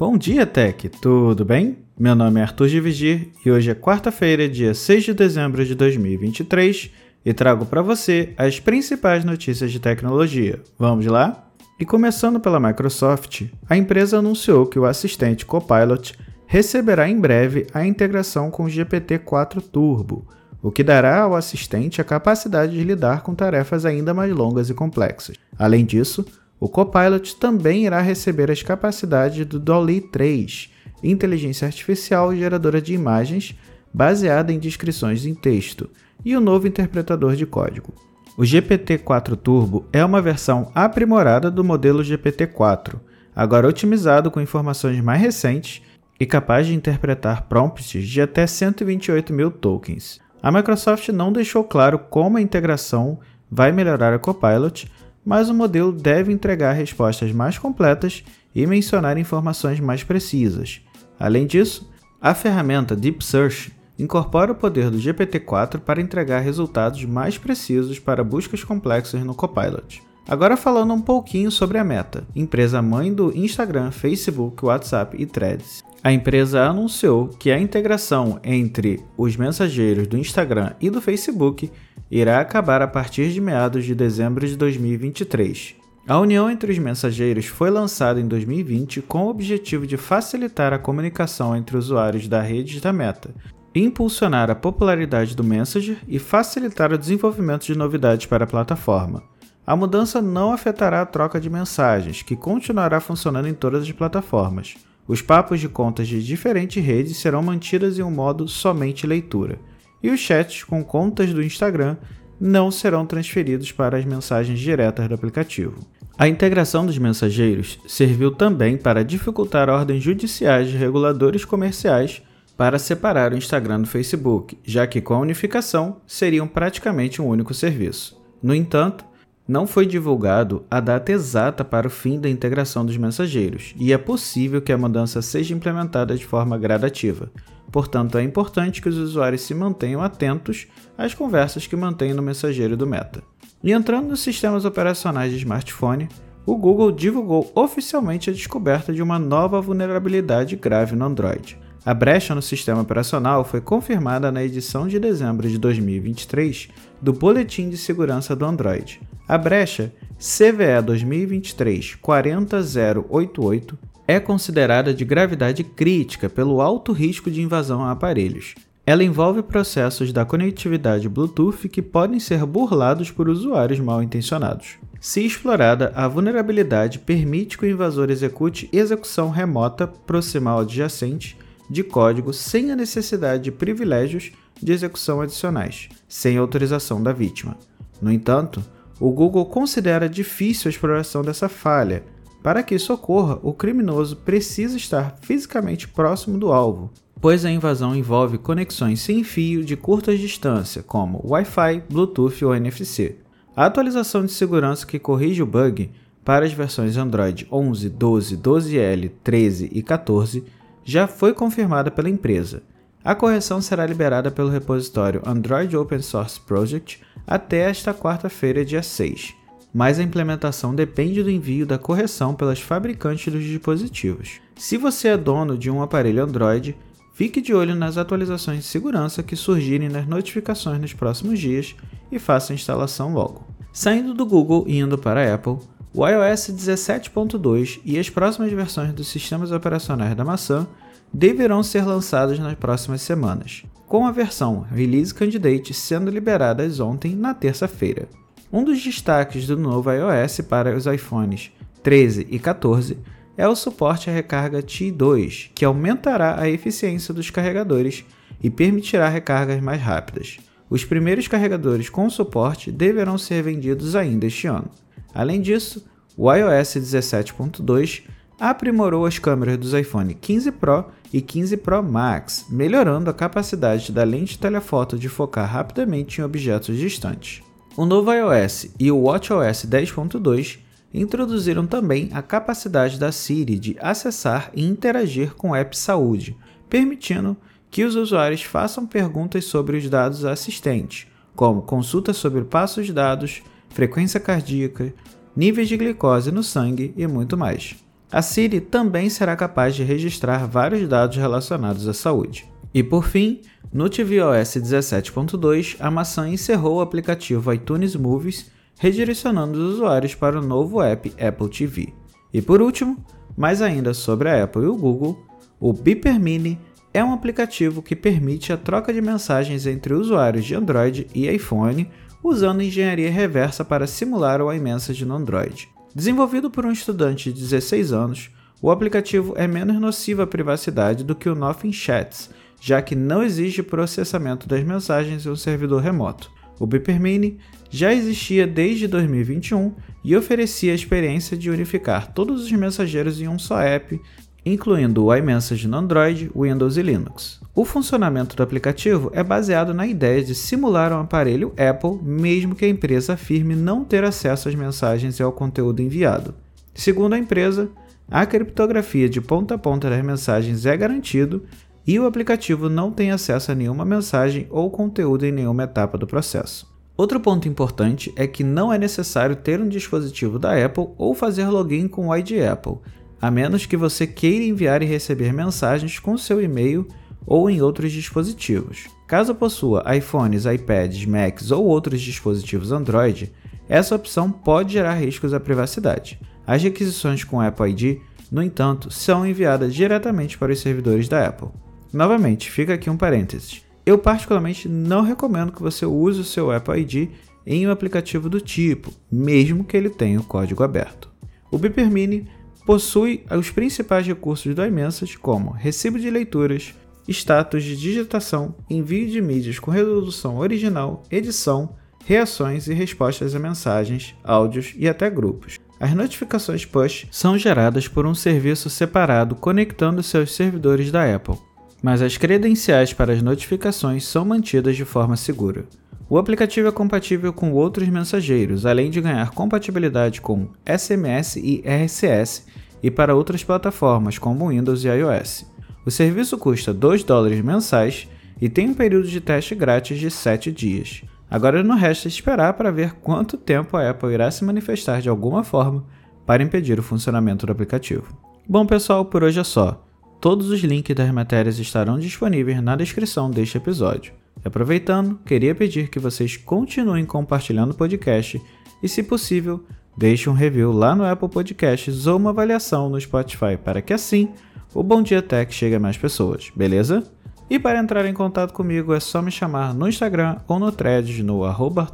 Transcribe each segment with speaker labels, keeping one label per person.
Speaker 1: Bom dia, Tech! Tudo bem? Meu nome é Arthur de Vigir e hoje é quarta-feira, dia 6 de dezembro de 2023 e trago para você as principais notícias de tecnologia. Vamos lá? E começando pela Microsoft, a empresa anunciou que o assistente Copilot receberá em breve a integração com o GPT-4 Turbo, o que dará ao assistente a capacidade de lidar com tarefas ainda mais longas e complexas. Além disso, o Copilot também irá receber as capacidades do Dolly 3, inteligência artificial geradora de imagens baseada em descrições em texto, e o novo interpretador de código. O GPT-4 Turbo é uma versão aprimorada do modelo GPT-4, agora otimizado com informações mais recentes e capaz de interpretar prompts de até 128 mil tokens. A Microsoft não deixou claro como a integração vai melhorar a Copilot, mas o modelo deve entregar respostas mais completas e mencionar informações mais precisas. Além disso, a ferramenta Deep Search incorpora o poder do GPT-4 para entregar resultados mais precisos para buscas complexas no Copilot. Agora falando um pouquinho sobre a Meta, empresa mãe do Instagram, Facebook, WhatsApp e Threads. A empresa anunciou que a integração entre os mensageiros do Instagram e do Facebook irá acabar a partir de meados de dezembro de 2023. A união entre os mensageiros foi lançada em 2020 com o objetivo de facilitar a comunicação entre usuários da rede da Meta, impulsionar a popularidade do Messenger e facilitar o desenvolvimento de novidades para a plataforma. A mudança não afetará a troca de mensagens, que continuará funcionando em todas as plataformas. Os papos de contas de diferentes redes serão mantidas em um modo somente leitura e os chats com contas do Instagram não serão transferidos para as mensagens diretas do aplicativo. A integração dos mensageiros serviu também para dificultar ordens judiciais de reguladores comerciais para separar o Instagram do Facebook, já que com a unificação seriam praticamente um único serviço. No entanto, não foi divulgado a data exata para o fim da integração dos mensageiros, e é possível que a mudança seja implementada de forma gradativa. Portanto, é importante que os usuários se mantenham atentos às conversas que mantêm no mensageiro do Meta. E entrando nos sistemas operacionais de smartphone, o Google divulgou oficialmente a descoberta de uma nova vulnerabilidade grave no Android. A brecha no sistema operacional foi confirmada na edição de dezembro de 2023 do Boletim de Segurança do Android. A brecha CVE 2023 40088 é considerada de gravidade crítica pelo alto risco de invasão a aparelhos. Ela envolve processos da conectividade Bluetooth que podem ser burlados por usuários mal intencionados. Se explorada, a vulnerabilidade permite que o invasor execute execução remota proximal adjacente de código sem a necessidade de privilégios de execução adicionais, sem autorização da vítima. No entanto, o Google considera difícil a exploração dessa falha. Para que isso ocorra, o criminoso precisa estar fisicamente próximo do alvo, pois a invasão envolve conexões sem fio de curta distância, como Wi-Fi, Bluetooth ou NFC. A atualização de segurança que corrige o bug para as versões Android 11, 12, 12L, 13 e 14 já foi confirmada pela empresa. A correção será liberada pelo repositório Android Open Source Project até esta quarta-feira, dia 6, mas a implementação depende do envio da correção pelas fabricantes dos dispositivos. Se você é dono de um aparelho Android, fique de olho nas atualizações de segurança que surgirem nas notificações nos próximos dias e faça a instalação logo. Saindo do Google e indo para a Apple, o iOS 17.2 e as próximas versões dos sistemas operacionais da maçã deverão ser lançados nas próximas semanas, com a versão Release Candidate sendo liberadas ontem, na terça-feira. Um dos destaques do novo iOS para os iPhones 13 e 14 é o suporte à recarga T2, que aumentará a eficiência dos carregadores e permitirá recargas mais rápidas. Os primeiros carregadores com suporte deverão ser vendidos ainda este ano. Além disso, o iOS 17.2 aprimorou as câmeras dos iPhone 15 Pro e 15 Pro Max, melhorando a capacidade da lente telefoto de focar rapidamente em objetos distantes. O novo iOS e o WatchOS 10.2 introduziram também a capacidade da Siri de acessar e interagir com o app Saúde, permitindo que os usuários façam perguntas sobre os dados assistentes, como consultas sobre passos dados, frequência cardíaca, níveis de glicose no sangue e muito mais. A Siri também será capaz de registrar vários dados relacionados à saúde. E por fim, no tvOS 17.2, a maçã encerrou o aplicativo iTunes Movies, redirecionando os usuários para o novo app Apple TV. E por último, mais ainda sobre a Apple e o Google, o Beeper Mini é um aplicativo que permite a troca de mensagens entre usuários de Android e iPhone usando engenharia reversa para simular o iMessage no Android. Desenvolvido por um estudante de 16 anos, o aplicativo é menos nocivo à privacidade do que o Nothing Chats, já que não exige processamento das mensagens em um servidor remoto. O Beeper Mini já existia desde 2021 e oferecia a experiência de unificar todos os mensageiros em um só app, incluindo o iMessage no Android, Windows e Linux. O funcionamento do aplicativo é baseado na ideia de simular um aparelho Apple, mesmo que a empresa afirme não ter acesso às mensagens e ao conteúdo enviado. Segundo a empresa, a criptografia de ponta a ponta das mensagens é garantido e o aplicativo não tem acesso a nenhuma mensagem ou conteúdo em nenhuma etapa do processo. Outro ponto importante é que não é necessário ter um dispositivo da Apple ou fazer login com o ID Apple, a menos que você queira enviar e receber mensagens com seu e-mail ou em outros dispositivos. Caso possua iPhones, iPads, Macs ou outros dispositivos Android, essa opção pode gerar riscos à privacidade. As requisições com Apple ID, no entanto, são enviadas diretamente para os servidores da Apple. Novamente, fica aqui um parênteses. Eu particularmente não recomendo que você use o seu Apple ID em um aplicativo do tipo, mesmo que ele tenha o código aberto. O Beeper Mini possui os principais recursos do iMessage como recibo de leituras, status de digitação, envio de mídias com resolução original, edição, reações e respostas a mensagens, áudios e até grupos. As notificações push são geradas por um serviço separado conectando seus servidores da Apple, mas as credenciais para as notificações são mantidas de forma segura. O aplicativo é compatível com outros mensageiros, além de ganhar compatibilidade com SMS e RCS e para outras plataformas como Windows e iOS. O serviço custa 2 dólares mensais e tem um período de teste grátis de 7 dias. Agora não resta esperar para ver quanto tempo a Apple irá se manifestar de alguma forma para impedir o funcionamento do aplicativo. Bom, pessoal, por hoje é só. Todos os links das matérias estarão disponíveis na descrição deste episódio. Aproveitando, queria pedir que vocês continuem compartilhando o podcast e, se possível, deixem um review lá no Apple Podcasts ou uma avaliação no Spotify para que assim o Bom Dia Tech chegue a mais pessoas, beleza? E para entrar em contato comigo é só me chamar no Instagram ou no Threads no arroba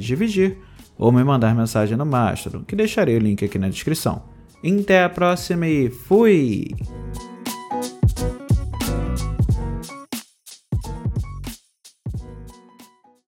Speaker 1: Dividir ou me mandar mensagem no Mastodon, que deixarei o link aqui na descrição. Até a próxima e fui!